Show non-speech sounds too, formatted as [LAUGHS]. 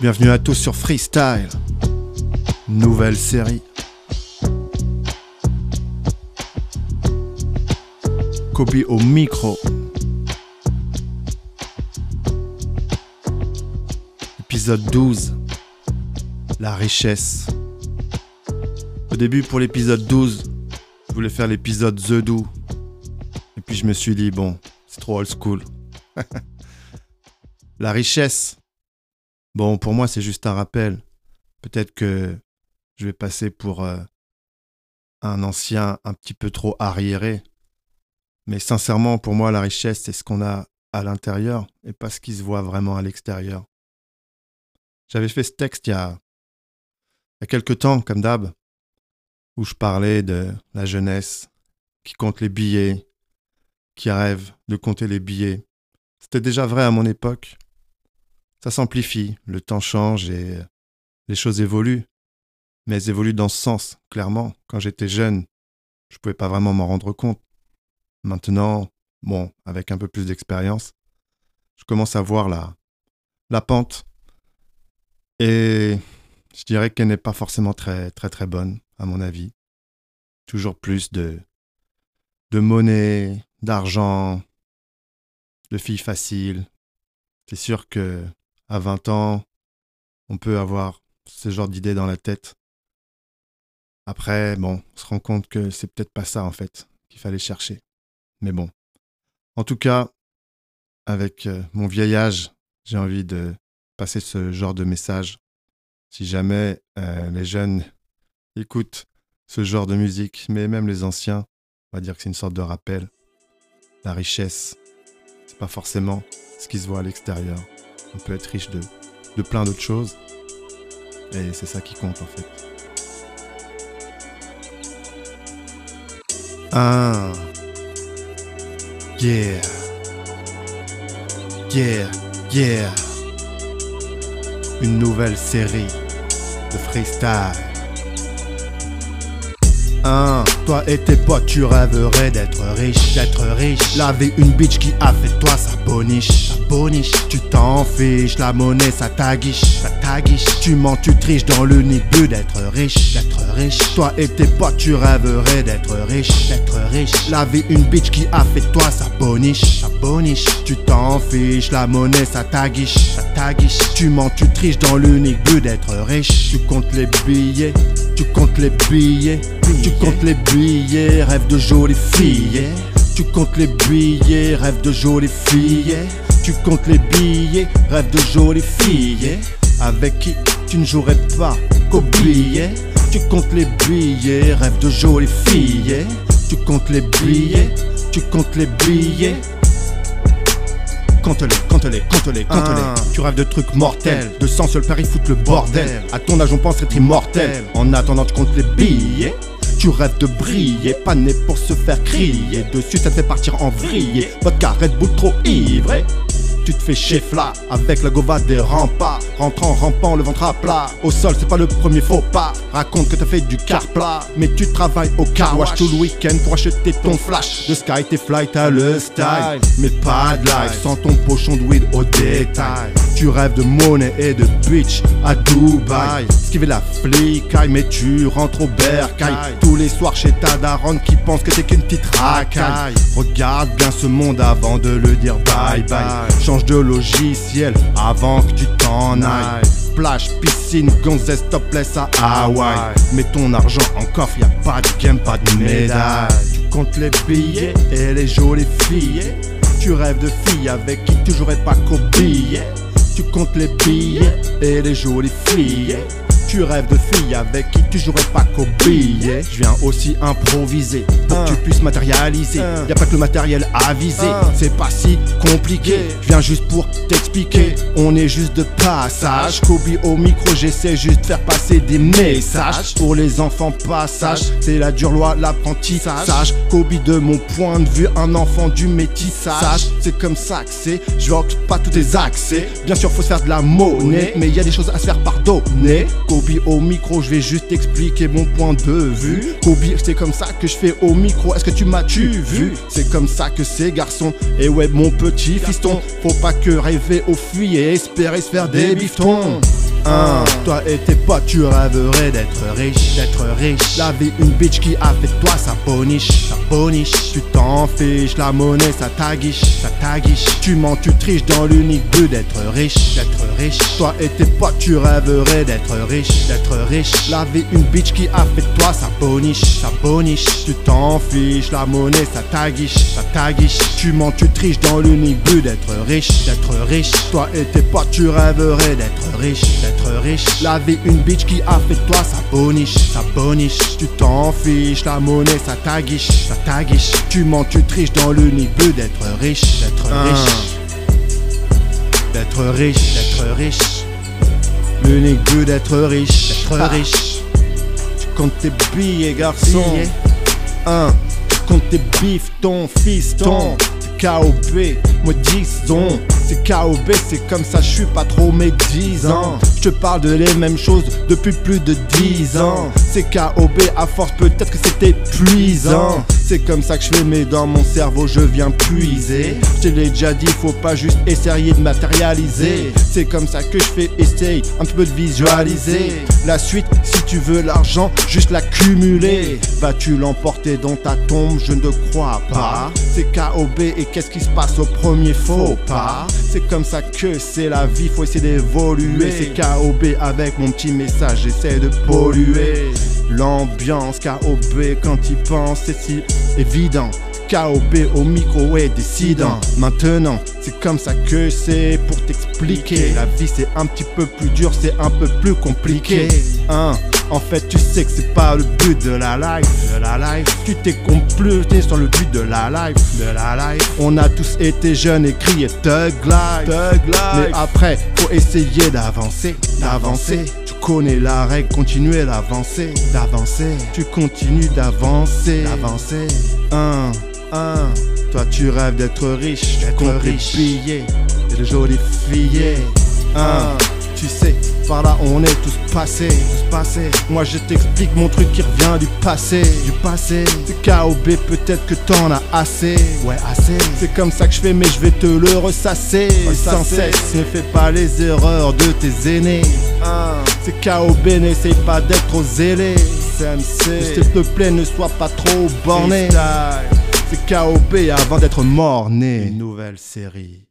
Bienvenue à tous sur Freestyle. Nouvelle série. Kobe au micro. Épisode 12. La richesse. Au début, pour l'épisode 12, je voulais faire l'épisode The Do. Et puis je me suis dit, bon, c'est trop old school. [LAUGHS] La richesse. Bon, pour moi, c'est juste un rappel. Peut-être que je vais passer pour euh, un ancien un petit peu trop arriéré. Mais sincèrement, pour moi, la richesse, c'est ce qu'on a à l'intérieur et pas ce qui se voit vraiment à l'extérieur. J'avais fait ce texte il y a, il y a quelques temps, comme d'hab, où je parlais de la jeunesse qui compte les billets, qui rêve de compter les billets. C'était déjà vrai à mon époque. Ça s'amplifie, le temps change et les choses évoluent. Mais elles évoluent dans ce sens, clairement. Quand j'étais jeune, je ne pouvais pas vraiment m'en rendre compte. Maintenant, bon, avec un peu plus d'expérience, je commence à voir la, la pente. Et je dirais qu'elle n'est pas forcément très, très, très bonne, à mon avis. Toujours plus de, de monnaie, d'argent, de filles faciles. C'est sûr que à 20 ans, on peut avoir ce genre d'idées dans la tête. Après, bon, on se rend compte que c'est peut-être pas ça en fait qu'il fallait chercher. Mais bon. En tout cas, avec euh, mon vieil âge, j'ai envie de passer ce genre de message. Si jamais euh, les jeunes écoutent ce genre de musique, mais même les anciens, on va dire que c'est une sorte de rappel. La richesse, c'est pas forcément ce qui se voit à l'extérieur. On peut être riche de, plein d'autres choses. Et c'est ça qui compte en fait. Ah. Yeah. Yeah. Yeah. Une nouvelle série de freestyle. Hein, toi et tes potes, tu rêverais d'être riche, d'être riche. Laver une bitch qui a fait toi sa boniche, sa boniche. Tu t'en fiches, la monnaie ça t'aguiche, ça t'aguiche. Tu mens, tu triches dans l'unique but d'être riche, d'être riche. Toi et tes potes, tu rêverais d'être riche, d'être riche. Laver une bitch qui a fait toi sa boniche, sa boniche. Tu t'en fiches, la monnaie ça t'aguiche, ça t'aguiche. Tu mens, tu triches dans l'unique but d'être riche. Tu comptes les billets, tu comptes les billets. Tu comptes les billets, rêve de jolies filles. Tu comptes les billets, rêve de jolies filles. Tu comptes les billets, rêve de jolies filles. Avec qui tu ne jouerais pas qu'au billet. Tu comptes les billets, rêve de jolies filles. Tu comptes les billets, tu comptes les billets. Compte-les, compte-les, compte-les, compte-les. Tu rêves de trucs mortels, de sang seul Paris fout le bordel. À ton âge, on pense être immortel. En attendant, tu comptes les billets. Tu rêves de briller, pas né pour se faire crier. Dessus, ça te fait partir en vrille. Vodka Red Bull trop ivre. Tu te fais chefla avec la gova des remparts. Rentrant, rampant, le ventre à plat. Au sol, c'est pas le premier faux pas. Raconte que t'as fait du car plat. Mais tu travailles au car wash tout le week-end pour acheter ton flash. De sky, tes fly, t'as le style. Mais pas de life sans ton pochon de weed au détail. Tu rêves de monnaie et de bitch à Dubaï. Esquiver la flicaille, mais tu rentres au bercail. Tous les soirs chez ta daronne qui pense que t'es qu'une petite racaille. Regarde bien ce monde avant de le dire bye bye. Change de logiciel avant que tu t'en ailles. Plage, piscine, gonzesse, topless à Hawaï. Mets ton argent en coffre, y a pas de game, pas de médaille. Tu comptes les billets et les jolies filles. Tu rêves de filles avec qui tu jouerais pas qu'au billet. Tu comptes les billets et les jolies filles. Tu rêves de filles avec qui tu jouerais pas qu'au billet. Je viens aussi improviser pour que tu puisses matérialiser. Y a pas que le matériel à viser, c'est pas si compliqué. Je viens juste pour t'expliquer. On est juste de passage. Kobe au micro, j'essaie juste de faire passer des messages. Pour les enfants, passage, c'est la dure loi, l'apprentissage. Kobe de mon point de vue, un enfant du métissage. C'est comme ça que c'est. Je vois pas tous tes accès. Bien sûr, faut se faire de la monnaie, mais y a des choses à se faire pardonner. Kobe au micro, je vais juste expliquer mon point de vue. Kobe, c'est comme ça que je fais au micro. Est-ce que tu m'as-tu vu? C'est comme ça que c'est, garçon. Et ouais, mon petit fiston, faut pas que rêver au fuit et espérer se faire des biftons. Toi et tes potes, tu rêverais d'être riche, d'être riche. La vie, une bitch qui a fait de toi sa boniche, sa boniche. Tu t'en fiches, la monnaie, ça t'aguiche, ça t'aguiche. Tu mens, tu triches dans l'unique but d'être riche, d'être riche. Toi et tes potes, tu rêverais d'être riche, d'être riche. La vie, une bitch qui a fait de toi sa boniche, sa boniche. Tu t'en fiches, la monnaie, ça t'aguiche, ça t'aguiche. Tu mens, tu triches dans l'unique but d'être riche, d'être riche. Toi et tes potes, tu rêverais d'être riche, d'être riche. La vie, une bitch qui a fait de toi sa boniche, sa boniche. Tu t'en fiches, la monnaie, ça t'aguiche, ça t'aguiche. Tu mens, tu triches dans l'unique but d'être riche, d'être riche. D'être riche, d'être riche. L'unique but d'être riche, d'être riche. Tu comptes tes billets, garçon. Un, tu comptes tes bifs, ton fiston. KOB, moi disons c'est KOB, c'est comme ça, je suis pas trop médisant. Je te parle de les mêmes choses depuis plus de 10 ans. C'est KOB, à force peut-être que c'était épuisant. C'est comme ça que je fais, mais dans mon cerveau je viens puiser. Je te l'ai déjà dit, faut pas juste essayer de matérialiser. C'est comme ça que je fais, essaye un petit peu de visualiser. La suite, si tu veux l'argent, juste l'accumuler. Vas-tu dans ta tombe Je ne crois pas. C'est KOB et qu'est-ce qui se passe au premier faux pas? C'est comme ça que c'est la vie, faut essayer d'évoluer. C'est KOB avec mon petit message, j'essaie de polluer. L'ambiance KOB quand il pense, c'est si évident. KOB au micro est décidant. Maintenant, c'est comme ça que c'est pour t'expliquer. La vie c'est un petit peu plus dur, c'est un peu plus compliqué. Hein? En fait, tu sais que c'est pas le but de la life, de la life. Tu t'es complété sur le but de la life, de la life. On a tous été jeunes et crié Thug Life, Thug Life. Mais après, faut essayer d'avancer, d'avancer. Tu connais la règle, continuer d'avancer, d'avancer. Tu continues d'avancer, d'avancer. Un, un. Toi, tu rêves d'être riche, d'être riche. Et de jolies filles. Un, tu sais, par là on est tous passés, tous passés. Moi je t'explique mon truc qui revient du passé, du passé. C'est KOB, peut-être que t'en as assez, ouais assez. C'est comme ça que je fais, mais je vais te le ressasser, sans cesse. Ne fais pas les erreurs de tes aînés. C'est KOB, n'essaye pas d'être trop zélé. S'il te plaît, ne sois pas trop borné. C'est KOB avant d'être mort-né. Une nouvelle série.